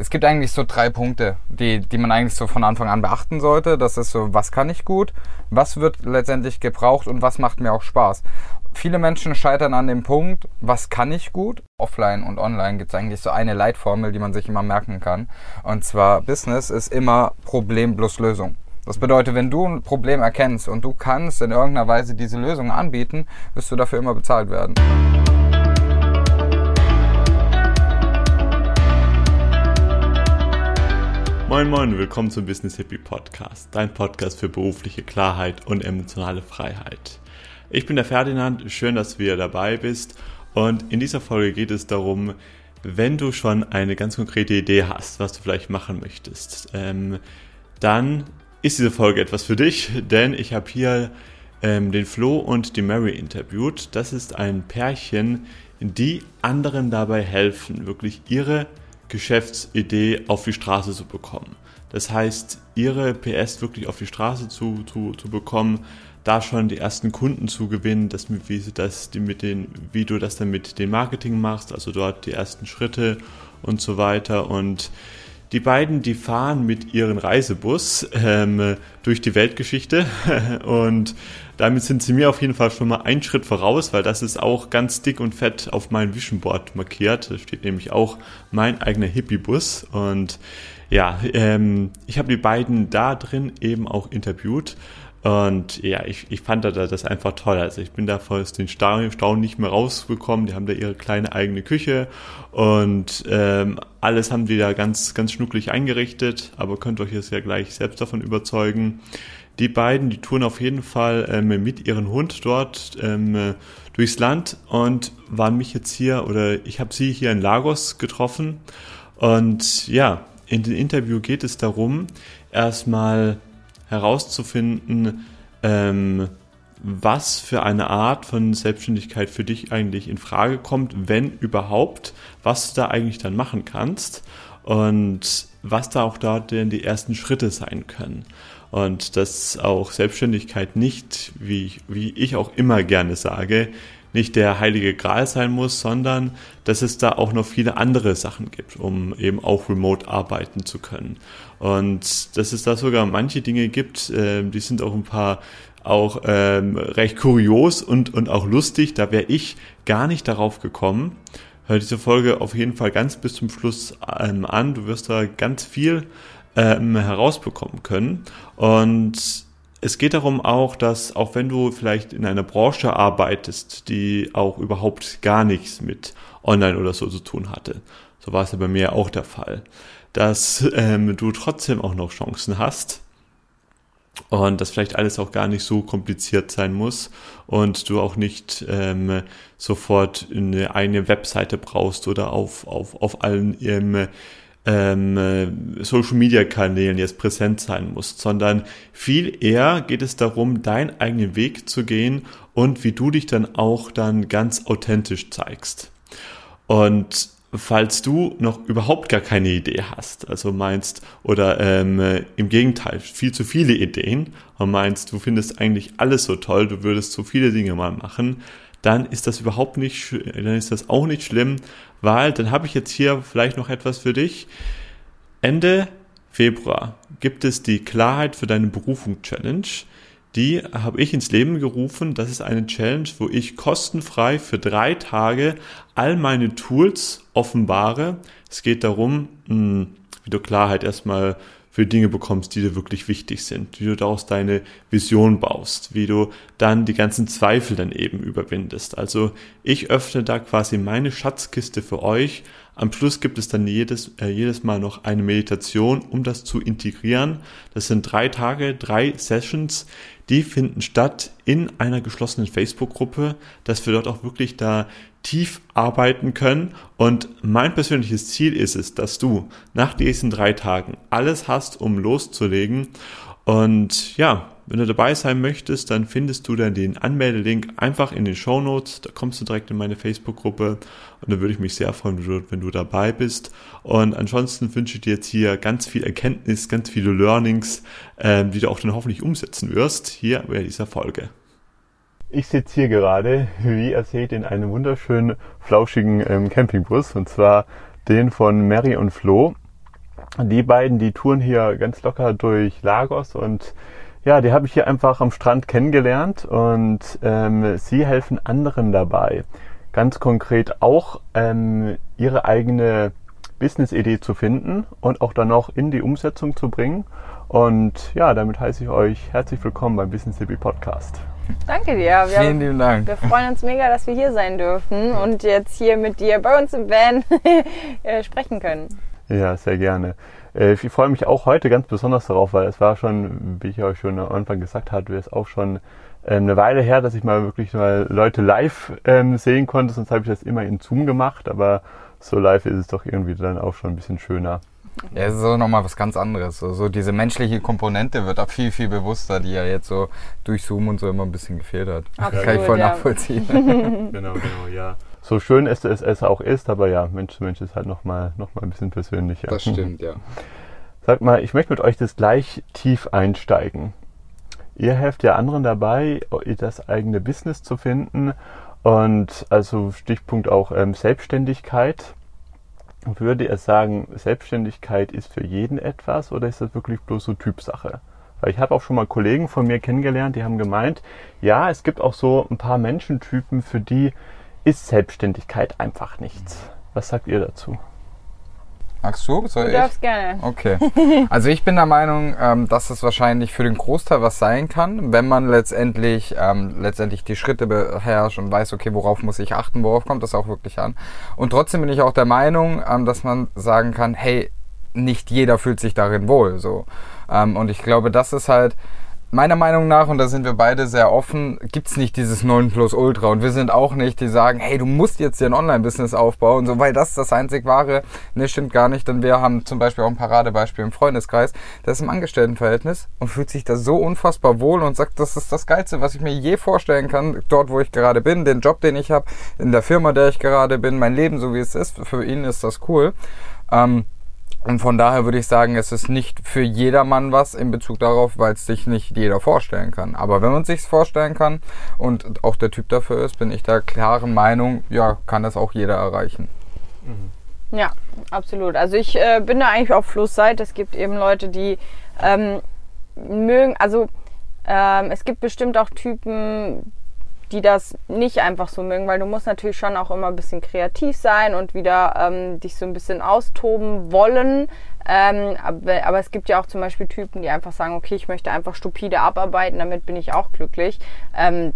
Es gibt eigentlich so drei Punkte, die, die man eigentlich so von Anfang an beachten sollte. Das ist so, was kann ich gut, was wird letztendlich gebraucht und was macht mir auch Spaß. Viele Menschen scheitern an dem Punkt, was kann ich gut? Offline und online gibt es eigentlich so eine Leitformel, die man sich immer merken kann. Und zwar, Business ist immer Problem plus Lösung. Das bedeutet, wenn du ein Problem erkennst und du kannst in irgendeiner Weise diese Lösung anbieten, wirst du dafür immer bezahlt werden. Moin Moin, willkommen zum Business Hippie Podcast, dein Podcast für berufliche Klarheit und emotionale Freiheit. Ich bin der Ferdinand, schön, dass du wieder dabei bist und in dieser Folge geht es darum, wenn du schon eine ganz konkrete Idee hast, was du vielleicht machen möchtest, ähm, dann ist diese Folge etwas für dich, denn ich habe hier ähm, den Flo und die Mary interviewt. Das ist ein Pärchen, die anderen dabei helfen, wirklich ihre Geschäftsidee auf die Straße zu bekommen. Das heißt, ihre PS wirklich auf die Straße zu, zu, zu bekommen, da schon die ersten Kunden zu gewinnen, dass, wie, das, die mit den, wie du das dann mit dem Marketing machst, also dort die ersten Schritte und so weiter. Und die beiden, die fahren mit ihrem Reisebus ähm, durch die Weltgeschichte. Und damit sind sie mir auf jeden Fall schon mal einen Schritt voraus, weil das ist auch ganz dick und fett auf meinem Vision Board markiert. Da steht nämlich auch mein eigener Hippie-Bus. Und ja, ähm, ich habe die beiden da drin eben auch interviewt und ja, ich, ich fand da das einfach toll. Also ich bin da aus den Staunen nicht mehr rausgekommen. Die haben da ihre kleine eigene Küche und ähm, alles haben die da ganz, ganz schnucklig eingerichtet, aber könnt euch jetzt ja gleich selbst davon überzeugen. Die beiden, die touren auf jeden Fall ähm, mit ihrem Hund dort ähm, durchs Land und waren mich jetzt hier oder ich habe sie hier in Lagos getroffen. Und ja, in dem Interview geht es darum, erstmal herauszufinden, ähm, was für eine Art von Selbstständigkeit für dich eigentlich in Frage kommt, wenn überhaupt, was du da eigentlich dann machen kannst und was da auch dort denn die ersten Schritte sein können. Und dass auch Selbstständigkeit nicht, wie, wie ich auch immer gerne sage, nicht der heilige Gral sein muss, sondern dass es da auch noch viele andere Sachen gibt, um eben auch remote arbeiten zu können. Und dass es da sogar manche Dinge gibt, äh, die sind auch ein paar auch ähm, recht kurios und, und auch lustig. Da wäre ich gar nicht darauf gekommen. Hör diese Folge auf jeden Fall ganz bis zum Schluss ähm, an. Du wirst da ganz viel ähm, herausbekommen können. Und es geht darum auch, dass auch wenn du vielleicht in einer Branche arbeitest, die auch überhaupt gar nichts mit Online oder so zu tun hatte, so war es ja bei mir auch der Fall, dass ähm, du trotzdem auch noch Chancen hast und dass vielleicht alles auch gar nicht so kompliziert sein muss und du auch nicht ähm, sofort eine eigene Webseite brauchst oder auf, auf, auf allen ähm, ähm, äh, Social Media Kanälen jetzt präsent sein musst, sondern viel eher geht es darum, deinen eigenen Weg zu gehen und wie du dich dann auch dann ganz authentisch zeigst. Und falls du noch überhaupt gar keine Idee hast, also meinst, oder ähm, im Gegenteil, viel zu viele Ideen und meinst, du findest eigentlich alles so toll, du würdest so viele Dinge mal machen, dann ist das überhaupt nicht, dann ist das auch nicht schlimm, weil dann habe ich jetzt hier vielleicht noch etwas für dich. Ende Februar gibt es die Klarheit für deine Berufung Challenge. Die habe ich ins Leben gerufen. Das ist eine Challenge, wo ich kostenfrei für drei Tage all meine Tools offenbare. Es geht darum, hm, wie du Klarheit erstmal für Dinge bekommst, die dir wirklich wichtig sind, wie du daraus deine Vision baust, wie du dann die ganzen Zweifel dann eben überwindest. Also ich öffne da quasi meine Schatzkiste für euch. Am Schluss gibt es dann jedes, äh, jedes Mal noch eine Meditation, um das zu integrieren. Das sind drei Tage, drei Sessions, die finden statt in einer geschlossenen Facebook-Gruppe, dass wir dort auch wirklich da tief arbeiten können. Und mein persönliches Ziel ist es, dass du nach diesen drei Tagen alles hast, um loszulegen. Und ja, wenn du dabei sein möchtest, dann findest du dann den Anmeldelink einfach in den Show Notes. Da kommst du direkt in meine Facebook-Gruppe und da würde ich mich sehr freuen, wenn du, dabei bist. Und ansonsten wünsche ich dir jetzt hier ganz viel Erkenntnis, ganz viele Learnings, äh, die du auch dann hoffentlich umsetzen wirst, hier bei dieser Folge. Ich sitze hier gerade, wie ihr seht, in einem wunderschönen, flauschigen ähm, Campingbus und zwar den von Mary und Flo. Die beiden, die touren hier ganz locker durch Lagos und ja, die habe ich hier einfach am Strand kennengelernt und ähm, sie helfen anderen dabei, ganz konkret auch ähm, ihre eigene Business-Idee zu finden und auch dann noch in die Umsetzung zu bringen. Und ja, damit heiße ich euch herzlich willkommen beim Business Hippie Podcast. Danke dir. Wir, Vielen lieben Dank. Wir freuen uns mega, dass wir hier sein dürfen und jetzt hier mit dir bei uns im Van äh, sprechen können. Ja, sehr gerne. Äh, ich freue mich auch heute ganz besonders darauf, weil es war schon, wie ich euch schon am Anfang gesagt hatte, es auch schon ähm, eine Weile her, dass ich mal wirklich mal Leute live ähm, sehen konnte. Sonst habe ich das immer in Zoom gemacht, aber so live ist es doch irgendwie dann auch schon ein bisschen schöner. Ja, es ist auch nochmal was ganz anderes. So, so diese menschliche Komponente wird auch viel, viel bewusster, die ja jetzt so durch Zoom und so immer ein bisschen gefehlt hat. Absolut, Kann ich voll ja. nachvollziehen. genau, genau, ja. So schön es, es, es auch ist, aber ja, Mensch zu Mensch ist halt nochmal noch mal ein bisschen persönlicher. Das stimmt, ja. Sag mal, ich möchte mit euch das gleich tief einsteigen. Ihr helft ja anderen dabei, das eigene Business zu finden und also Stichpunkt auch ähm, Selbstständigkeit würde er sagen, Selbstständigkeit ist für jeden etwas oder ist das wirklich bloß so Typsache? Weil ich habe auch schon mal Kollegen von mir kennengelernt, die haben gemeint, ja, es gibt auch so ein paar Menschentypen, für die ist Selbstständigkeit einfach nichts. Was sagt ihr dazu? Magst du? Soll du darfst gerne. Okay. Also ich bin der Meinung, ähm, dass es wahrscheinlich für den Großteil was sein kann, wenn man letztendlich ähm, letztendlich die Schritte beherrscht und weiß, okay, worauf muss ich achten, worauf kommt das auch wirklich an. Und trotzdem bin ich auch der Meinung, ähm, dass man sagen kann, hey, nicht jeder fühlt sich darin wohl. So. Ähm, und ich glaube, das ist halt meiner Meinung nach, und da sind wir beide sehr offen, gibt's nicht dieses 9 Plus Ultra. Und wir sind auch nicht, die sagen, hey, du musst jetzt dir ein Online-Business aufbauen, so, weil das das einzig wahre, ne, stimmt gar nicht. Denn wir haben zum Beispiel auch ein Paradebeispiel im Freundeskreis, der ist im Angestelltenverhältnis und fühlt sich da so unfassbar wohl und sagt, das ist das Geilste, was ich mir je vorstellen kann, dort, wo ich gerade bin, den Job, den ich habe, in der Firma, der ich gerade bin, mein Leben, so wie es ist. Für ihn ist das cool. Ähm, und von daher würde ich sagen, es ist nicht für jedermann was in Bezug darauf, weil es sich nicht jeder vorstellen kann. Aber wenn man sich vorstellen kann und auch der Typ dafür ist, bin ich der klaren Meinung, ja, kann das auch jeder erreichen. Mhm. Ja, absolut. Also ich äh, bin da eigentlich auf Flussseite. Es gibt eben Leute, die ähm, mögen, also ähm, es gibt bestimmt auch Typen, die das nicht einfach so mögen, weil du musst natürlich schon auch immer ein bisschen kreativ sein und wieder ähm, dich so ein bisschen austoben wollen. Ähm, aber, aber, es gibt ja auch zum Beispiel Typen, die einfach sagen, okay, ich möchte einfach stupide abarbeiten, damit bin ich auch glücklich. Ähm,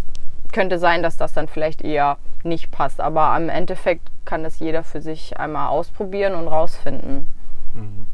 könnte sein, dass das dann vielleicht eher nicht passt, aber am Endeffekt kann das jeder für sich einmal ausprobieren und rausfinden. Mhm.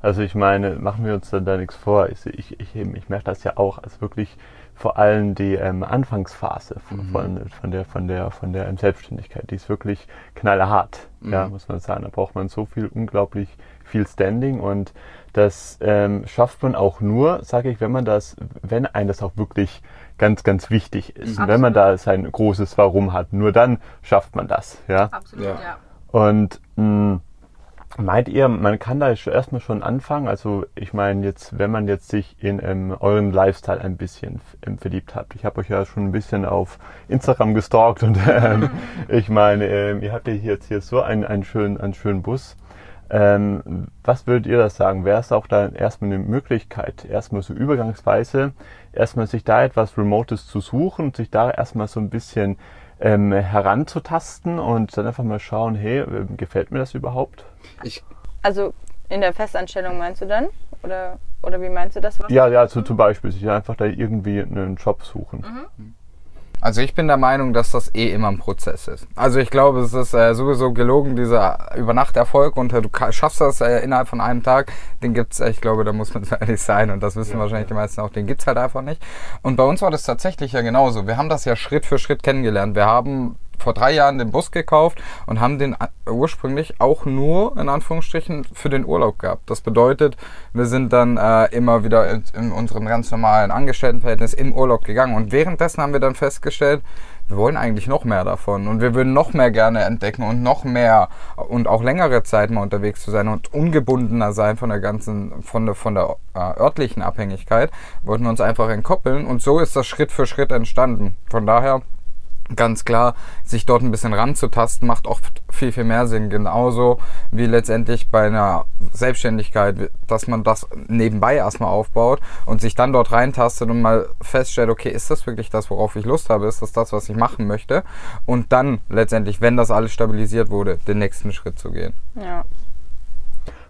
Also ich meine, machen wir uns dann da nichts vor. Ich, ich, ich, ich merke das ja auch als wirklich vor allem die ähm, Anfangsphase von, mhm. von, der, von der, von der Selbstständigkeit. Die ist wirklich knallhart, mhm. ja, muss man sagen. Da braucht man so viel, unglaublich viel Standing und das ähm, schafft man auch nur, sage ich, wenn man das, wenn einem das auch wirklich ganz, ganz wichtig ist. Mhm. Wenn man da sein großes Warum hat, nur dann schafft man das, ja. Absolut, ja. ja. Und mh, Meint ihr, man kann da erstmal schon anfangen? Also ich meine jetzt, wenn man jetzt sich in ähm, euren Lifestyle ein bisschen ähm, verliebt hat. Ich habe euch ja schon ein bisschen auf Instagram gestalkt und ähm, ich meine, ähm, ihr habt ja jetzt hier so einen, einen, schönen, einen schönen Bus. Ähm, was würdet ihr das sagen? Wäre es auch da erstmal eine Möglichkeit, erstmal so übergangsweise, erstmal sich da etwas Remotes zu suchen und sich da erstmal so ein bisschen ähm, heranzutasten und dann einfach mal schauen, hey, ähm, gefällt mir das überhaupt? Ich also in der Festanstellung meinst du dann? Oder, oder wie meinst du das? ja, ja, so zum Beispiel sich einfach da irgendwie einen Job suchen. Mhm. Also ich bin der Meinung, dass das eh immer ein Prozess ist. Also ich glaube, es ist äh, sowieso gelogen, dieser Übernachterfolg und äh, du schaffst das äh, innerhalb von einem Tag, den gibt's, äh, ich glaube, da muss man ehrlich sein und das wissen ja, wahrscheinlich ja. die meisten auch, den gibt's halt einfach nicht. Und bei uns war das tatsächlich ja genauso. Wir haben das ja Schritt für Schritt kennengelernt. Wir haben vor drei Jahren den Bus gekauft und haben den ursprünglich auch nur in Anführungsstrichen für den Urlaub gehabt. Das bedeutet, wir sind dann äh, immer wieder in, in unserem ganz normalen Angestelltenverhältnis im Urlaub gegangen und währenddessen haben wir dann festgestellt, wir wollen eigentlich noch mehr davon und wir würden noch mehr gerne entdecken und noch mehr und auch längere Zeit mal unterwegs zu sein und ungebundener sein von der ganzen, von der, von der äh, örtlichen Abhängigkeit, wollten wir uns einfach entkoppeln und so ist das Schritt für Schritt entstanden. Von daher ganz klar, sich dort ein bisschen ranzutasten, macht oft viel, viel mehr Sinn. Genauso wie letztendlich bei einer Selbstständigkeit, dass man das nebenbei erstmal aufbaut und sich dann dort reintastet und mal feststellt, okay, ist das wirklich das, worauf ich Lust habe? Ist das das, was ich machen möchte? Und dann letztendlich, wenn das alles stabilisiert wurde, den nächsten Schritt zu gehen. Ja.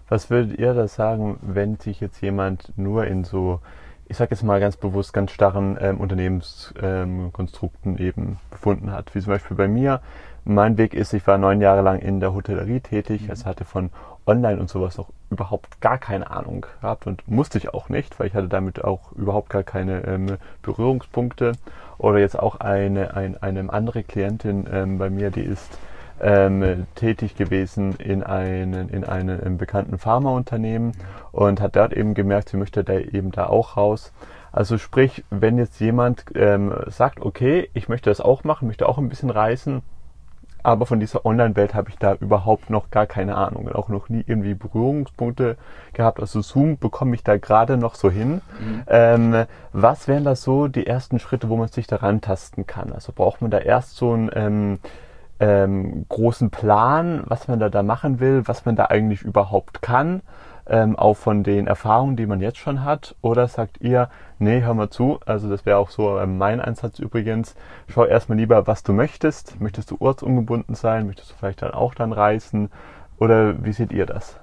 Was würdet ihr da sagen, wenn sich jetzt jemand nur in so ich sage jetzt mal ganz bewusst, ganz starren ähm, Unternehmenskonstrukten ähm, eben befunden hat. Wie zum Beispiel bei mir. Mein Weg ist, ich war neun Jahre lang in der Hotellerie tätig, mhm. also hatte von Online und sowas auch überhaupt gar keine Ahnung gehabt und musste ich auch nicht, weil ich hatte damit auch überhaupt gar keine ähm, Berührungspunkte. Oder jetzt auch eine, ein, eine andere Klientin ähm, bei mir, die ist ähm, tätig gewesen in, einen, in einem bekannten Pharmaunternehmen und hat dort eben gemerkt, sie möchte da eben da auch raus. Also sprich, wenn jetzt jemand ähm, sagt, okay, ich möchte das auch machen, möchte auch ein bisschen reisen, aber von dieser Online-Welt habe ich da überhaupt noch gar keine Ahnung und auch noch nie irgendwie Berührungspunkte gehabt. Also Zoom bekomme ich da gerade noch so hin. Mhm. Ähm, was wären da so die ersten Schritte, wo man sich daran tasten kann? Also braucht man da erst so ein ähm, ähm, großen Plan, was man da, da machen will, was man da eigentlich überhaupt kann, ähm, auch von den Erfahrungen, die man jetzt schon hat? Oder sagt ihr, nee, hör mal zu, also das wäre auch so ähm, mein Einsatz übrigens, schau erstmal lieber, was du möchtest. Möchtest du ortsungebunden sein? Möchtest du vielleicht dann auch dann reisen? Oder wie seht ihr das?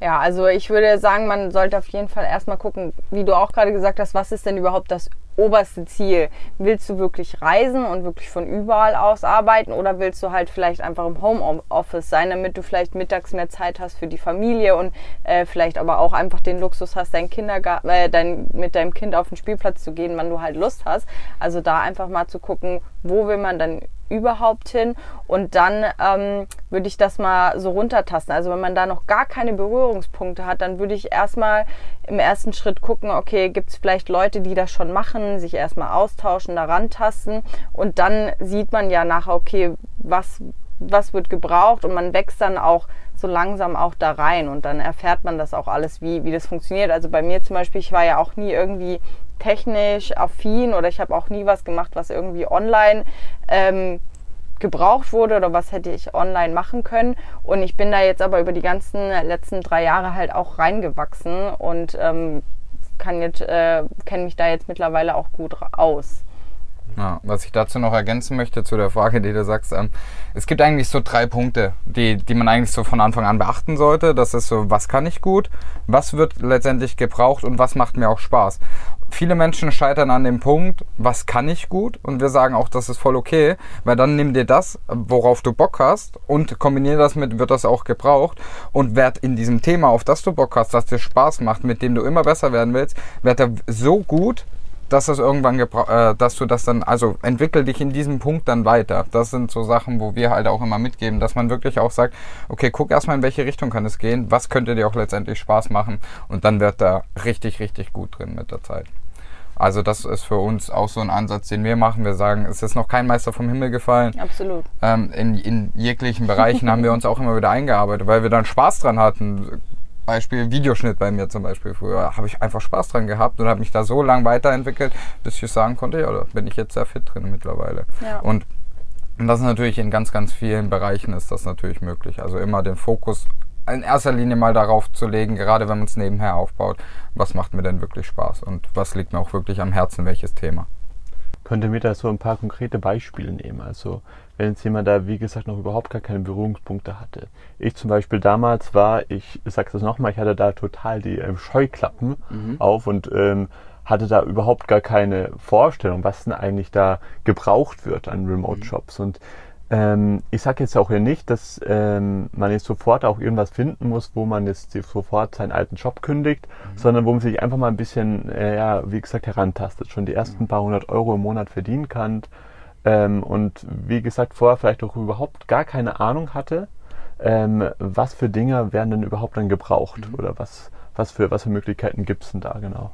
Ja, also ich würde sagen, man sollte auf jeden Fall erstmal gucken, wie du auch gerade gesagt hast, was ist denn überhaupt das oberste Ziel? Willst du wirklich reisen und wirklich von überall aus arbeiten oder willst du halt vielleicht einfach im Homeoffice sein, damit du vielleicht mittags mehr Zeit hast für die Familie und äh, vielleicht aber auch einfach den Luxus hast, dein Kindergarten, äh, dein, mit deinem Kind auf den Spielplatz zu gehen, wann du halt Lust hast. Also da einfach mal zu gucken, wo will man dann überhaupt hin? Und dann ähm, würde ich das mal so runtertasten. Also wenn man da noch gar keine Berührungspunkte hat, dann würde ich erstmal im ersten Schritt gucken, okay, gibt es vielleicht Leute, die das schon machen, sich erstmal austauschen, daran tasten und dann sieht man ja nachher, okay, was, was wird gebraucht und man wächst dann auch so langsam auch da rein und dann erfährt man das auch alles, wie, wie das funktioniert. Also bei mir zum Beispiel, ich war ja auch nie irgendwie technisch affin oder ich habe auch nie was gemacht, was irgendwie online ähm, gebraucht wurde oder was hätte ich online machen können. Und ich bin da jetzt aber über die ganzen letzten drei Jahre halt auch reingewachsen und ähm, kann jetzt, äh, kenne mich da jetzt mittlerweile auch gut aus. Ja, was ich dazu noch ergänzen möchte zu der Frage, die du sagst, ähm, es gibt eigentlich so drei Punkte, die, die man eigentlich so von Anfang an beachten sollte. Das ist so, was kann ich gut, was wird letztendlich gebraucht und was macht mir auch Spaß viele Menschen scheitern an dem Punkt, was kann ich gut? Und wir sagen auch, das ist voll okay, weil dann nimm dir das, worauf du Bock hast und kombiniere das mit, wird das auch gebraucht und werd in diesem Thema, auf das du Bock hast, das dir Spaß macht, mit dem du immer besser werden willst, werd er so gut, dass das irgendwann, äh, dass du das dann, also entwickel dich in diesem Punkt dann weiter. Das sind so Sachen, wo wir halt auch immer mitgeben, dass man wirklich auch sagt, okay, guck erstmal in welche Richtung kann es gehen, was könnte dir auch letztendlich Spaß machen und dann wird da richtig, richtig gut drin mit der Zeit. Also das ist für uns auch so ein Ansatz, den wir machen. Wir sagen, es ist noch kein Meister vom Himmel gefallen. Absolut. Ähm, in, in jeglichen Bereichen haben wir uns auch immer wieder eingearbeitet, weil wir dann Spaß dran hatten. Beispiel Videoschnitt bei mir zum Beispiel früher, habe ich einfach Spaß dran gehabt und habe mich da so lang weiterentwickelt, bis ich sagen konnte, ja, da bin ich jetzt sehr fit drin mittlerweile. Ja. Und das ist natürlich in ganz, ganz vielen Bereichen ist das natürlich möglich. Also immer den Fokus in erster Linie mal darauf zu legen, gerade wenn man es nebenher aufbaut, was macht mir denn wirklich Spaß und was liegt mir auch wirklich am Herzen, welches Thema. Könnte mir da so ein paar konkrete Beispiele nehmen. Also wenn jetzt jemand da, wie gesagt, noch überhaupt gar keine Berührungspunkte hatte. Ich zum Beispiel damals war, ich sage das nochmal, ich hatte da total die ähm, Scheuklappen mhm. auf und ähm, hatte da überhaupt gar keine Vorstellung, was denn eigentlich da gebraucht wird an Remote-Jobs. Mhm. Und ähm, ich sage jetzt auch hier nicht, dass ähm, man jetzt sofort auch irgendwas finden muss, wo man jetzt sofort seinen alten Job kündigt, mhm. sondern wo man sich einfach mal ein bisschen, äh, ja, wie gesagt, herantastet, schon die ersten mhm. paar hundert Euro im Monat verdienen kann ähm, und wie gesagt vorher vielleicht auch überhaupt gar keine Ahnung hatte, ähm, was für Dinge werden denn überhaupt dann gebraucht mhm. oder was, was, für, was für Möglichkeiten gibt es denn da genau?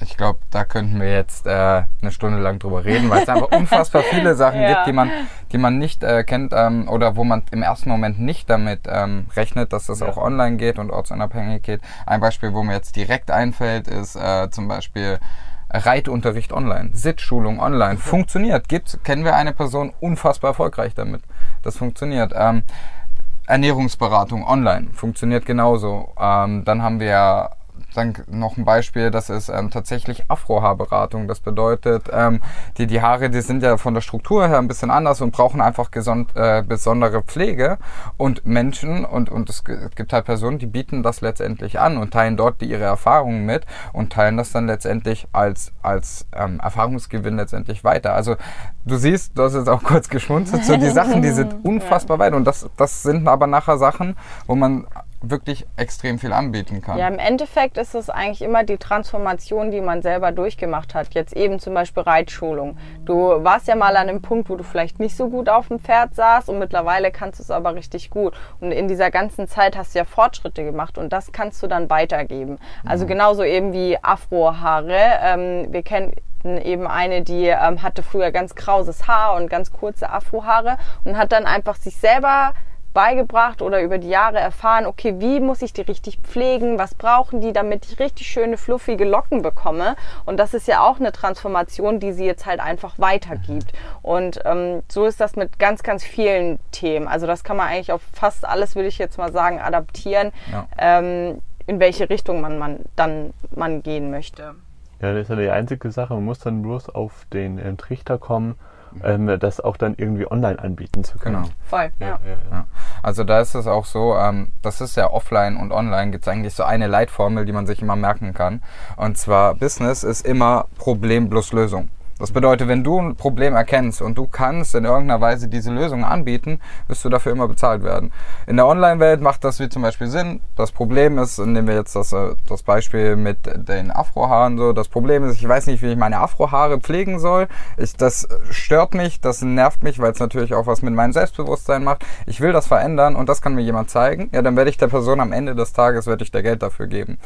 ich glaube, da könnten wir jetzt äh, eine Stunde lang drüber reden, weil es einfach unfassbar viele Sachen ja. gibt, die man, die man nicht äh, kennt ähm, oder wo man im ersten Moment nicht damit ähm, rechnet, dass das ja. auch online geht und ortsunabhängig geht. Ein Beispiel, wo mir jetzt direkt einfällt, ist äh, zum Beispiel Reitunterricht online, Sitzschulung online, okay. funktioniert. Gibt, kennen wir eine Person unfassbar erfolgreich damit. Das funktioniert. Ähm, Ernährungsberatung online funktioniert genauso. Ähm, dann haben wir dann noch ein Beispiel, das ist ähm, tatsächlich Afrohaarberatung. Das bedeutet, ähm, die, die Haare, die sind ja von der Struktur her ein bisschen anders und brauchen einfach gesond, äh, besondere Pflege. Und Menschen und, und es gibt halt Personen, die bieten das letztendlich an und teilen dort die, ihre Erfahrungen mit und teilen das dann letztendlich als, als ähm, Erfahrungsgewinn letztendlich weiter. Also du siehst, du hast jetzt auch kurz geschmunzelt, so die Sachen, die sind unfassbar ja. weit und das, das sind aber nachher Sachen, wo man wirklich extrem viel anbieten kann. Ja, im Endeffekt ist es eigentlich immer die Transformation, die man selber durchgemacht hat. Jetzt eben zum Beispiel Reitschulung. Du warst ja mal an einem Punkt, wo du vielleicht nicht so gut auf dem Pferd saßt und mittlerweile kannst du es aber richtig gut. Und in dieser ganzen Zeit hast du ja Fortschritte gemacht und das kannst du dann weitergeben. Also mhm. genauso eben wie Afrohaare. Ähm, wir kennen eben eine, die ähm, hatte früher ganz krauses Haar und ganz kurze Afrohaare und hat dann einfach sich selber beigebracht oder über die Jahre erfahren, okay, wie muss ich die richtig pflegen, was brauchen die, damit ich richtig schöne, fluffige Locken bekomme. Und das ist ja auch eine Transformation, die sie jetzt halt einfach weitergibt. Und ähm, so ist das mit ganz, ganz vielen Themen. Also das kann man eigentlich auf fast alles, würde ich jetzt mal sagen, adaptieren, ja. ähm, in welche Richtung man, man dann man gehen möchte. Ja, das ist ja die einzige Sache. Man muss dann bloß auf den äh, Trichter kommen, ähm, das auch dann irgendwie online anbieten zu können. Genau. Voll, ja. ja, ja. Also da ist es auch so, ähm, das ist ja offline und online gibt es eigentlich so eine Leitformel, die man sich immer merken kann. Und zwar Business ist immer Problem plus Lösung. Das bedeutet, wenn du ein Problem erkennst und du kannst in irgendeiner Weise diese Lösung anbieten, wirst du dafür immer bezahlt werden. In der Online-Welt macht das wie zum Beispiel Sinn. Das Problem ist, nehmen wir jetzt das, äh, das Beispiel mit den Afrohaaren so. Das Problem ist, ich weiß nicht, wie ich meine Afrohaare pflegen soll. Ich, das stört mich, das nervt mich, weil es natürlich auch was mit meinem Selbstbewusstsein macht. Ich will das verändern und das kann mir jemand zeigen. Ja, dann werde ich der Person am Ende des Tages, werde ich der Geld dafür geben.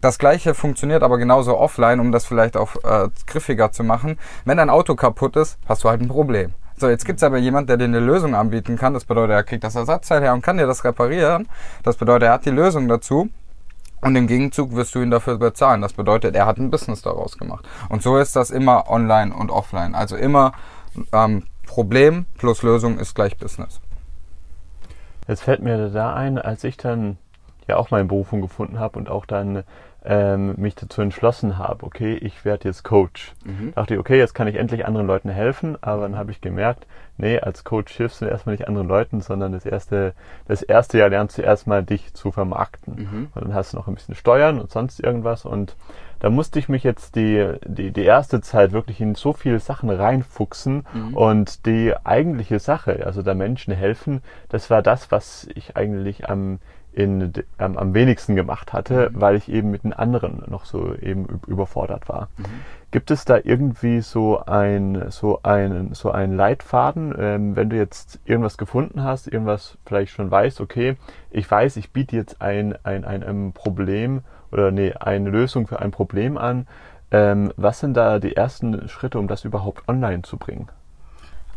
Das gleiche funktioniert aber genauso offline, um das vielleicht auch äh, griffiger zu machen. Wenn dein Auto kaputt ist, hast du halt ein Problem. So, jetzt gibt's aber jemand, der dir eine Lösung anbieten kann. Das bedeutet, er kriegt das Ersatzteil her und kann dir das reparieren. Das bedeutet, er hat die Lösung dazu. Und im Gegenzug wirst du ihn dafür bezahlen. Das bedeutet, er hat ein Business daraus gemacht. Und so ist das immer online und offline. Also immer ähm, Problem plus Lösung ist gleich Business. Jetzt fällt mir da ein, als ich dann ja auch meine Berufung gefunden habe und auch dann ähm, mich dazu entschlossen habe, okay, ich werde jetzt Coach. Mhm. Dachte ich, okay, jetzt kann ich endlich anderen Leuten helfen, aber dann habe ich gemerkt, nee, als Coach hilfst du erstmal nicht anderen Leuten, sondern das erste, das erste Jahr lernst du erstmal dich zu vermarkten. Mhm. Und dann hast du noch ein bisschen Steuern und sonst irgendwas und da musste ich mich jetzt die, die, die erste Zeit wirklich in so viele Sachen reinfuchsen mhm. und die eigentliche Sache, also da Menschen helfen, das war das, was ich eigentlich am in, ähm, am wenigsten gemacht hatte, mhm. weil ich eben mit den anderen noch so eben überfordert war. Mhm. Gibt es da irgendwie so ein so ein so ein Leitfaden, ähm, wenn du jetzt irgendwas gefunden hast, irgendwas vielleicht schon weißt, okay, ich weiß, ich biete jetzt ein ein, ein, ein Problem oder nee eine Lösung für ein Problem an. Ähm, was sind da die ersten Schritte, um das überhaupt online zu bringen?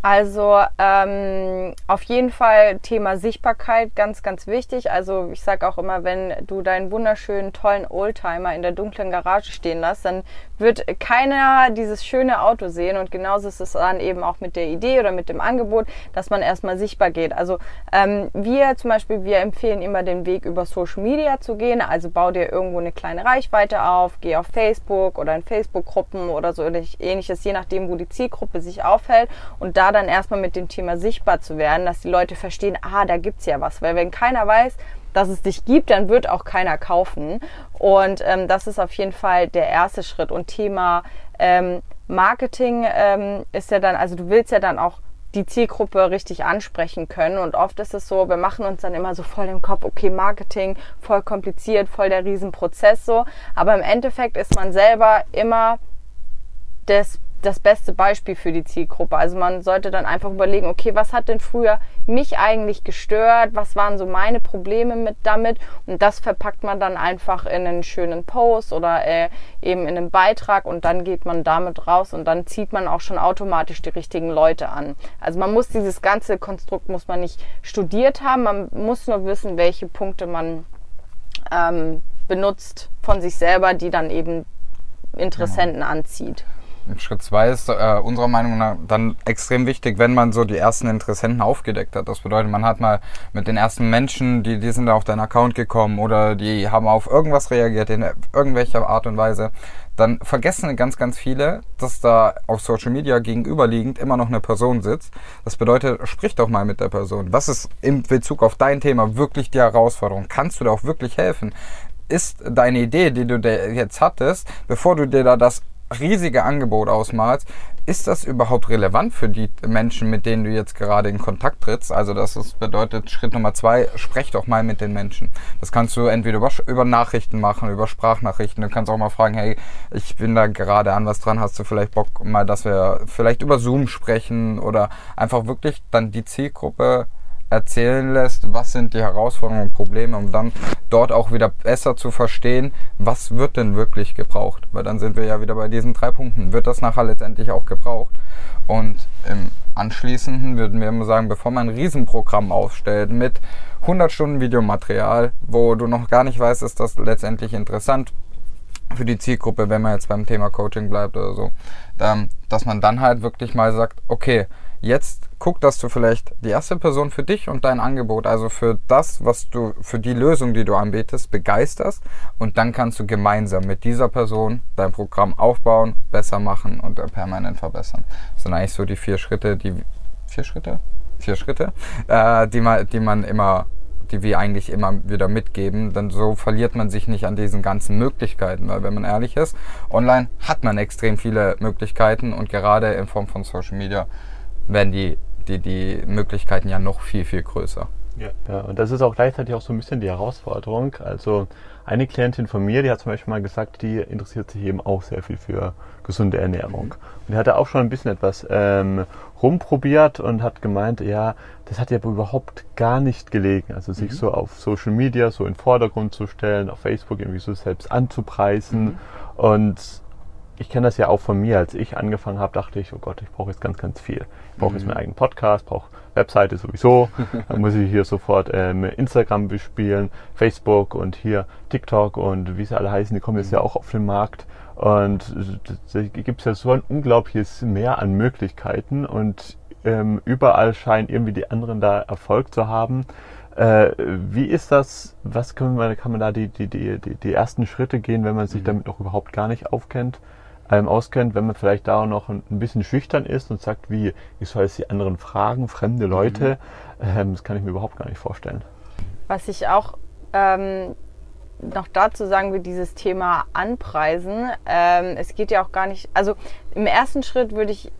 Also ähm, auf jeden Fall Thema Sichtbarkeit ganz, ganz wichtig. Also ich sage auch immer, wenn du deinen wunderschönen, tollen Oldtimer in der dunklen Garage stehen lässt, dann wird keiner dieses schöne Auto sehen. Und genauso ist es dann eben auch mit der Idee oder mit dem Angebot, dass man erstmal sichtbar geht. Also ähm, wir zum Beispiel, wir empfehlen immer den Weg über Social Media zu gehen. Also bau dir irgendwo eine kleine Reichweite auf, geh auf Facebook oder in Facebook-Gruppen oder so ähnliches, je nachdem, wo die Zielgruppe sich aufhält. Und da dann erstmal mit dem Thema sichtbar zu werden, dass die Leute verstehen, ah, da gibt's ja was. Weil wenn keiner weiß, dass es dich gibt, dann wird auch keiner kaufen. Und ähm, das ist auf jeden Fall der erste Schritt. Und Thema ähm, Marketing ähm, ist ja dann, also du willst ja dann auch die Zielgruppe richtig ansprechen können. Und oft ist es so, wir machen uns dann immer so voll im Kopf, okay, Marketing, voll kompliziert, voll der Riesenprozess so. Aber im Endeffekt ist man selber immer das das beste Beispiel für die Zielgruppe. Also man sollte dann einfach überlegen, okay, was hat denn früher mich eigentlich gestört? Was waren so meine Probleme mit damit? Und das verpackt man dann einfach in einen schönen Post oder äh, eben in einen Beitrag und dann geht man damit raus und dann zieht man auch schon automatisch die richtigen Leute an. Also man muss dieses ganze Konstrukt muss man nicht studiert haben, man muss nur wissen, welche Punkte man ähm, benutzt von sich selber, die dann eben Interessenten ja. anzieht. Schritt zwei ist äh, unserer Meinung nach dann extrem wichtig, wenn man so die ersten Interessenten aufgedeckt hat. Das bedeutet, man hat mal mit den ersten Menschen, die, die sind auf deinen Account gekommen oder die haben auf irgendwas reagiert in irgendwelcher Art und Weise. Dann vergessen ganz, ganz viele, dass da auf Social Media gegenüberliegend immer noch eine Person sitzt. Das bedeutet, sprich doch mal mit der Person. Was ist in Bezug auf dein Thema wirklich die Herausforderung? Kannst du da auch wirklich helfen? ist deine Idee, die du jetzt hattest, bevor du dir da das riesige Angebot ausmalst, ist das überhaupt relevant für die Menschen, mit denen du jetzt gerade in Kontakt trittst? Also das ist, bedeutet Schritt Nummer zwei, sprech doch mal mit den Menschen. Das kannst du entweder über, über Nachrichten machen, über Sprachnachrichten. Du kannst auch mal fragen, hey, ich bin da gerade an was dran, hast du vielleicht Bock mal, dass wir vielleicht über Zoom sprechen oder einfach wirklich dann die Zielgruppe erzählen lässt, was sind die Herausforderungen und Probleme, um dann dort auch wieder besser zu verstehen, was wird denn wirklich gebraucht. Weil dann sind wir ja wieder bei diesen drei Punkten. Wird das nachher letztendlich auch gebraucht? Und im Anschließenden würden wir immer sagen, bevor man ein Riesenprogramm aufstellt mit 100 Stunden Videomaterial, wo du noch gar nicht weißt, ist das letztendlich interessant für die Zielgruppe, wenn man jetzt beim Thema Coaching bleibt oder so, dass man dann halt wirklich mal sagt, okay, Jetzt guck, dass du vielleicht die erste Person für dich und dein Angebot, also für das, was du, für die Lösung, die du anbietest, begeisterst. Und dann kannst du gemeinsam mit dieser Person dein Programm aufbauen, besser machen und permanent verbessern. Das sind eigentlich so die vier Schritte, die, vier Schritte? Vier Schritte, äh, die man, die man immer die wir eigentlich immer wieder mitgeben, denn so verliert man sich nicht an diesen ganzen Möglichkeiten, weil wenn man ehrlich ist, online hat man extrem viele Möglichkeiten und gerade in Form von Social Media werden die, die, die Möglichkeiten ja noch viel, viel größer. Ja. ja, und das ist auch gleichzeitig auch so ein bisschen die Herausforderung. Also eine Klientin von mir, die hat zum Beispiel mal gesagt, die interessiert sich eben auch sehr viel für gesunde Ernährung. Und die hatte auch schon ein bisschen etwas ähm, rumprobiert und hat gemeint, ja, das hat ihr aber überhaupt gar nicht gelegen. Also sich mhm. so auf Social Media so in den Vordergrund zu stellen, auf Facebook irgendwie so selbst anzupreisen. Mhm. Und ich kenne das ja auch von mir. Als ich angefangen habe, dachte ich, oh Gott, ich brauche jetzt ganz, ganz viel. Ich brauche mhm. jetzt meinen eigenen Podcast, brauche Webseite sowieso. Dann muss ich hier sofort ähm, Instagram bespielen, Facebook und hier TikTok und wie sie alle heißen, die kommen jetzt ja mhm. auch auf den Markt. Und da gibt es ja so ein unglaubliches Mehr an Möglichkeiten und ähm, überall scheinen irgendwie die anderen da Erfolg zu haben. Äh, wie ist das? Was kann man, kann man da die, die, die, die, ersten Schritte gehen, wenn man sich mhm. damit noch überhaupt gar nicht aufkennt? Ähm, auskennt, wenn man vielleicht da noch ein, ein, bisschen schüchtern ist und sagt, wie, ich soll jetzt die anderen fragen, fremde Leute, mhm. ähm, das kann ich mir überhaupt gar nicht vorstellen. Was ich auch ähm, noch dazu sagen will, dieses Thema Anpreisen. Ähm, es geht ja auch gar nicht, also im ersten Schritt würde ich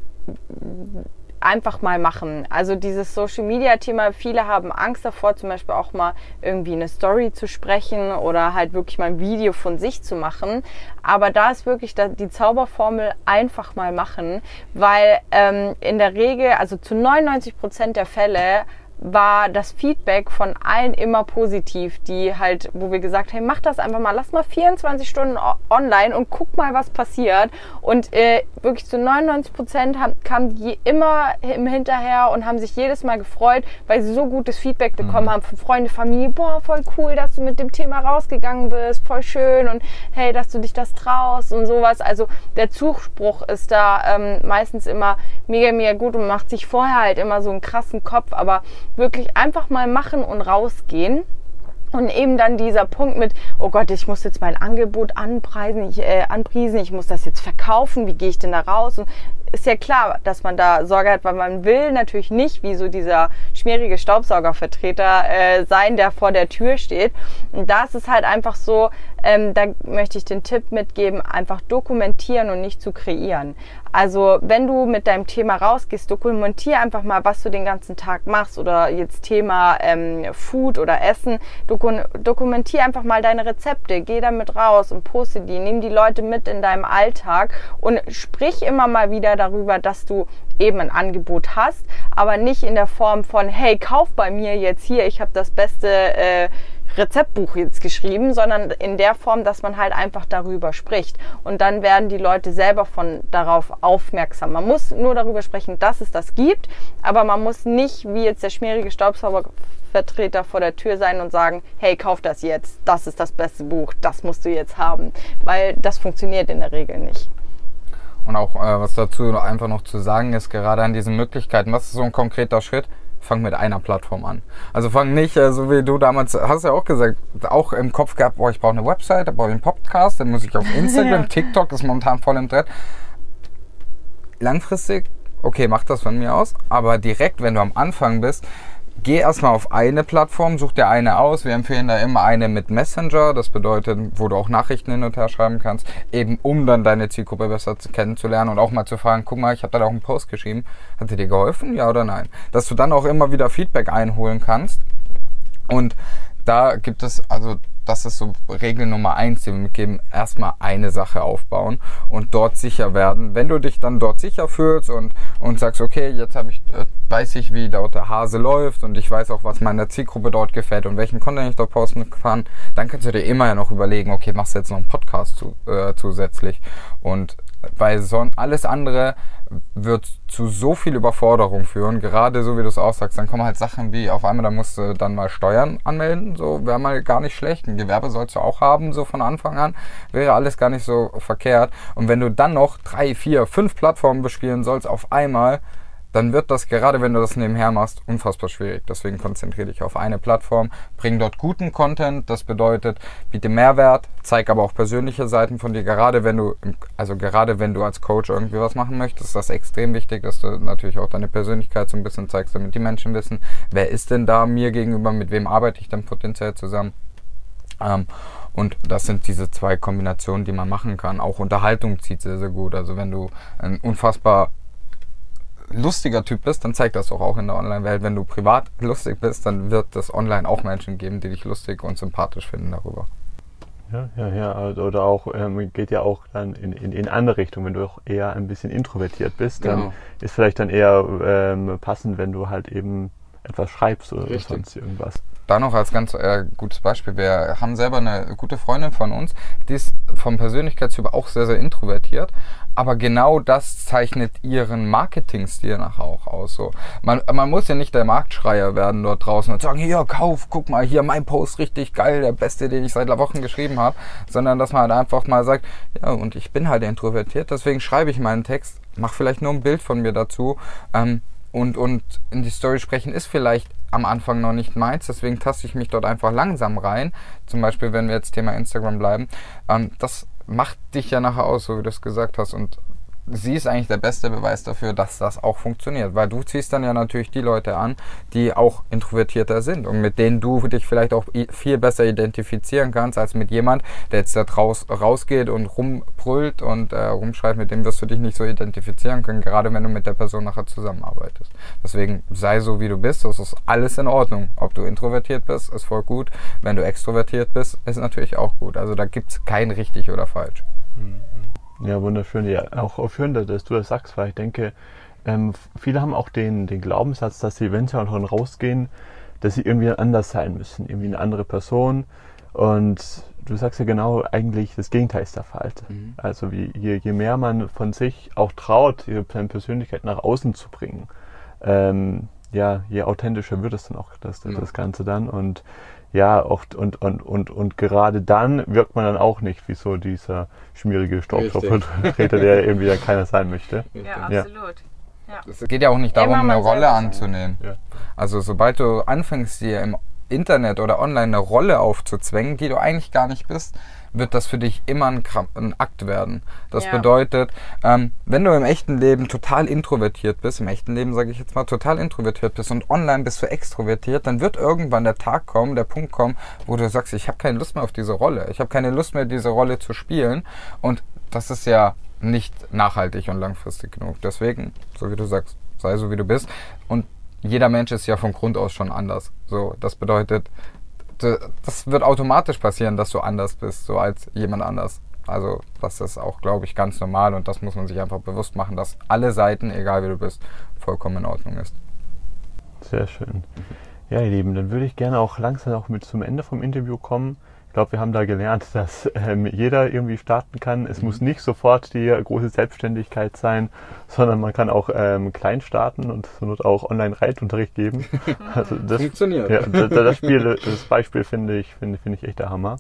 einfach mal machen. Also dieses Social Media Thema, viele haben Angst davor, zum Beispiel auch mal irgendwie eine Story zu sprechen oder halt wirklich mal ein Video von sich zu machen. Aber da ist wirklich die Zauberformel einfach mal machen, weil ähm, in der Regel, also zu 99 Prozent der Fälle war das Feedback von allen immer positiv, die halt, wo wir gesagt haben, mach das einfach mal, lass mal 24 Stunden online und guck mal, was passiert. Und äh, wirklich zu 99 Prozent kamen die immer im Hinterher und haben sich jedes Mal gefreut, weil sie so gutes Feedback bekommen mhm. haben von Freunde, Familie. Boah, voll cool, dass du mit dem Thema rausgegangen bist, voll schön und hey, dass du dich das traust und sowas. Also der Zuspruch ist da ähm, meistens immer mega, mega gut und macht sich vorher halt immer so einen krassen Kopf, aber wirklich einfach mal machen und rausgehen. Und eben dann dieser Punkt mit, oh Gott, ich muss jetzt mein Angebot anpreisen, ich, äh, anpriesen, ich muss das jetzt verkaufen, wie gehe ich denn da raus? Und ist ja klar, dass man da Sorge hat, weil man will natürlich nicht wie so dieser schmierige Staubsaugervertreter äh, sein, der vor der Tür steht. Und da ist es halt einfach so, ähm, da möchte ich den Tipp mitgeben, einfach dokumentieren und nicht zu kreieren. Also wenn du mit deinem Thema rausgehst, dokumentier einfach mal, was du den ganzen Tag machst oder jetzt Thema ähm, Food oder Essen. Doku dokumentier einfach mal deine Rezepte, geh damit raus und poste die, nimm die Leute mit in deinem Alltag und sprich immer mal wieder darüber, dass du eben ein Angebot hast, aber nicht in der Form von, hey, kauf bei mir jetzt hier, ich habe das beste äh, Rezeptbuch jetzt geschrieben, sondern in der Form, dass man halt einfach darüber spricht. Und dann werden die Leute selber von darauf aufmerksam. Man muss nur darüber sprechen, dass es das gibt, aber man muss nicht, wie jetzt der schmierige Staubsauger Vertreter vor der Tür sein und sagen, hey, kauf das jetzt, das ist das beste Buch, das musst du jetzt haben, weil das funktioniert in der Regel nicht. Und auch äh, was dazu einfach noch zu sagen ist, gerade an diesen Möglichkeiten, was ist so ein konkreter Schritt? Fang mit einer Plattform an. Also fang nicht, äh, so wie du damals hast ja auch gesagt, auch im Kopf gehabt, boah, ich brauche eine Website, dann brauche ich einen Podcast, dann muss ich auf Instagram, TikTok ist momentan voll im Trend. Langfristig, okay, mach das von mir aus, aber direkt, wenn du am Anfang bist, geh erstmal auf eine Plattform, such dir eine aus. Wir empfehlen da immer eine mit Messenger, das bedeutet, wo du auch Nachrichten hin und her schreiben kannst, eben um dann deine Zielgruppe besser kennenzulernen und auch mal zu fragen, guck mal, ich habe da auch einen Post geschrieben, hat dir geholfen, ja oder nein? Dass du dann auch immer wieder Feedback einholen kannst. Und da gibt es, also das ist so Regel Nummer eins, die wir mitgeben, erstmal eine Sache aufbauen und dort sicher werden. Wenn du dich dann dort sicher fühlst und, und sagst, okay, jetzt habe ich, äh, weiß ich, wie dort der Hase läuft und ich weiß auch, was meiner Zielgruppe dort gefällt und welchen Content ich dort posten kann, dann kannst du dir immer ja noch überlegen, okay, machst du jetzt noch einen Podcast zu, äh, zusätzlich und weil son alles andere wird zu so viel Überforderung führen, gerade so wie du es aussagst. Dann kommen halt Sachen wie, auf einmal, da musst du dann mal Steuern anmelden, so wäre mal gar nicht schlecht. Ein Gewerbe sollst du auch haben, so von Anfang an, wäre alles gar nicht so verkehrt. Und wenn du dann noch drei, vier, fünf Plattformen bespielen sollst auf einmal, dann wird das, gerade wenn du das nebenher machst, unfassbar schwierig. Deswegen konzentriere dich auf eine Plattform, bring dort guten Content, das bedeutet, biete Mehrwert, zeig aber auch persönliche Seiten von dir, gerade wenn du, also gerade wenn du als Coach irgendwie was machen möchtest, ist das extrem wichtig, dass du natürlich auch deine Persönlichkeit so ein bisschen zeigst, damit die Menschen wissen, wer ist denn da mir gegenüber, mit wem arbeite ich denn potenziell zusammen. Ähm, und das sind diese zwei Kombinationen, die man machen kann. Auch Unterhaltung zieht sehr, sehr gut. Also wenn du ein unfassbar lustiger Typ bist, dann zeigt das auch, auch in der Online-Welt. Wenn du privat lustig bist, dann wird es online auch Menschen geben, die dich lustig und sympathisch finden darüber. Ja, ja, ja. Also, oder auch, ähm, geht ja auch dann in, in, in andere Richtung. Wenn du auch eher ein bisschen introvertiert bist, dann genau. ist vielleicht dann eher ähm, passend, wenn du halt eben etwas schreibst oder Richtig. sonst irgendwas. Da noch als ganz äh, gutes Beispiel. Wir haben selber eine gute Freundin von uns, die ist vom Persönlichkeitstyp auch sehr, sehr introvertiert. Aber genau das zeichnet ihren Marketing-Stil nachher auch aus. So. Man, man muss ja nicht der Marktschreier werden dort draußen und sagen, hier, kauf, guck mal, hier mein Post richtig geil, der beste, den ich seit Wochen geschrieben habe. Sondern dass man halt einfach mal sagt, ja, und ich bin halt introvertiert, deswegen schreibe ich meinen Text, mach vielleicht nur ein Bild von mir dazu. Ähm, und, und in die Story sprechen ist vielleicht am Anfang noch nicht meins, deswegen taste ich mich dort einfach langsam rein. Zum Beispiel, wenn wir jetzt Thema Instagram bleiben. Ähm, das macht dich ja nachher aus, so wie du es gesagt hast. Und sie ist eigentlich der beste Beweis dafür, dass das auch funktioniert. Weil du ziehst dann ja natürlich die Leute an, die auch introvertierter sind und mit denen du dich vielleicht auch viel besser identifizieren kannst, als mit jemand, der jetzt da draus, rausgeht und rumbrüllt und äh, rumschreit, mit dem wirst du dich nicht so identifizieren können, gerade wenn du mit der Person nachher zusammenarbeitest. Deswegen sei so, wie du bist, das ist alles in Ordnung. Ob du introvertiert bist, ist voll gut. Wenn du extrovertiert bist, ist natürlich auch gut. Also da gibt es kein richtig oder falsch. Mhm. Ja, wunderschön. Ja, auch schön, dass du das sagst, weil ich denke, ähm, viele haben auch den, den Glaubenssatz, dass sie, wenn sie auch rausgehen, dass sie irgendwie anders sein müssen, irgendwie eine andere Person. Und du sagst ja genau, eigentlich das Gegenteil ist der Fall. Mhm. Also wie, je, je mehr man von sich auch traut, seine Persönlichkeit nach außen zu bringen, ähm, ja, je authentischer wird es dann auch das, das Ganze dann. Und ja, oft und, und, und, und gerade dann wirkt man dann auch nicht wie so dieser schmierige Staubsaugervertreter, der irgendwie dann keiner sein möchte. Ja, ja. absolut. Es geht ja auch nicht darum, eine Rolle anzunehmen. Ja. Also sobald du anfängst, dir im Internet oder online eine Rolle aufzuzwängen, die du eigentlich gar nicht bist, wird das für dich immer ein, ein Akt werden. Das ja. bedeutet, ähm, wenn du im echten Leben total introvertiert bist, im echten Leben sage ich jetzt mal total introvertiert bist und online bist du extrovertiert, dann wird irgendwann der Tag kommen, der Punkt kommen, wo du sagst, ich habe keine Lust mehr auf diese Rolle. Ich habe keine Lust mehr, diese Rolle zu spielen. Und das ist ja nicht nachhaltig und langfristig genug. Deswegen, so wie du sagst, sei so wie du bist. Und jeder Mensch ist ja von Grund aus schon anders. So, das bedeutet, das wird automatisch passieren, dass du anders bist, so als jemand anders. Also das ist auch, glaube ich, ganz normal und das muss man sich einfach bewusst machen, dass alle Seiten, egal wie du bist, vollkommen in Ordnung ist. Sehr schön. Ja, ihr Lieben, dann würde ich gerne auch langsam auch mit zum Ende vom Interview kommen. Ich glaube, wir haben da gelernt, dass ähm, jeder irgendwie starten kann. Es mhm. muss nicht sofort die große Selbstständigkeit sein, sondern man kann auch ähm, klein starten und so not auch Online-Reitunterricht geben. Also das, Funktioniert. Ja, das, das, Spiel, das Beispiel finde ich, finde, finde ich echt der Hammer.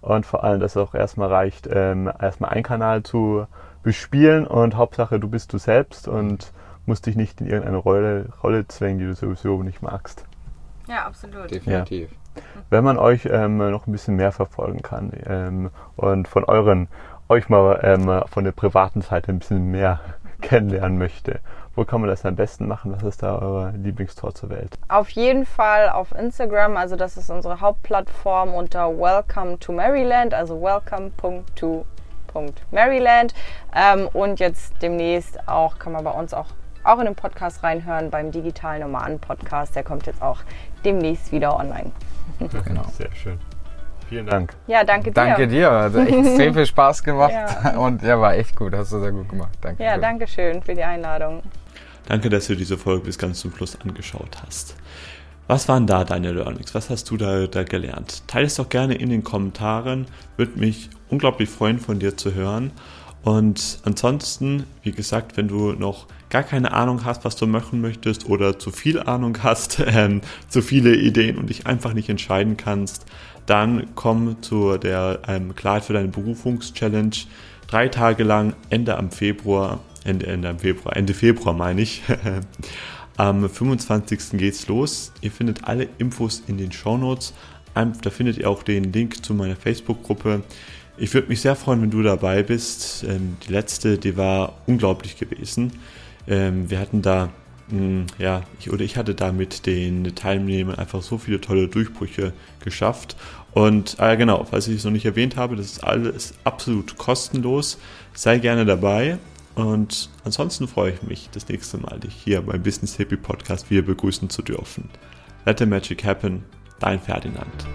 Und vor allem, dass es auch erstmal reicht, ähm, erstmal einen Kanal zu bespielen und Hauptsache, du bist du selbst und musst dich nicht in irgendeine Rolle, Rolle zwängen, die du sowieso nicht magst. Ja, absolut. Definitiv. Ja wenn man euch ähm, noch ein bisschen mehr verfolgen kann ähm, und von euren euch mal ähm, von der privaten Seite ein bisschen mehr kennenlernen möchte, wo kann man das am besten machen? Was ist da eure Lieblingstor zur Welt? Auf jeden Fall auf Instagram, also das ist unsere Hauptplattform unter Welcome to Maryland, also welcome.to.maryland ähm, und jetzt demnächst auch kann man bei uns auch auch in den Podcast reinhören beim digitalen Nomaden Podcast. Der kommt jetzt auch demnächst wieder online. Genau. Sehr schön. Vielen Dank. Ja, danke dir. Danke dir. Hat extrem viel Spaß gemacht. Ja. Und ja, war echt gut. Hast du sehr gut gemacht. Danke. Ja, danke schön für die Einladung. Danke, dass du diese Folge bis ganz zum Schluss angeschaut hast. Was waren da deine Learnings? Was hast du da, da gelernt? Teile es doch gerne in den Kommentaren. Würde mich unglaublich freuen, von dir zu hören. Und ansonsten, wie gesagt, wenn du noch gar keine Ahnung hast, was du machen möchtest oder zu viel Ahnung hast, ähm, zu viele Ideen und dich einfach nicht entscheiden kannst, dann komm zu der ähm, Klarheit für deine Berufungschallenge. Drei Tage lang, Ende am Februar, Ende, Ende am Februar, Ende Februar meine ich. am 25. geht's los. Ihr findet alle Infos in den Show Notes. Da findet ihr auch den Link zu meiner Facebook-Gruppe. Ich würde mich sehr freuen, wenn du dabei bist. Ähm, die letzte, die war unglaublich gewesen. Ähm, wir hatten da, mh, hm, ja, ich, oder ich hatte da mit den Teilnehmern einfach so viele tolle Durchbrüche geschafft. Und äh, genau, falls ich es noch nicht erwähnt habe, das ist alles absolut kostenlos. Sei gerne dabei. Und ansonsten freue ich mich, das nächste Mal dich hier beim Business Hippie Podcast wieder begrüßen zu dürfen. Let the Magic Happen, dein Ferdinand.